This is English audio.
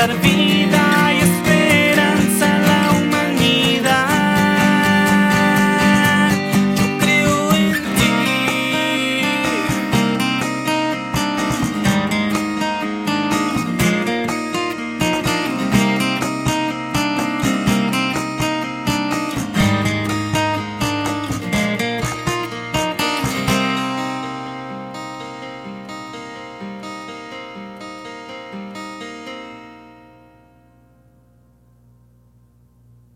that it be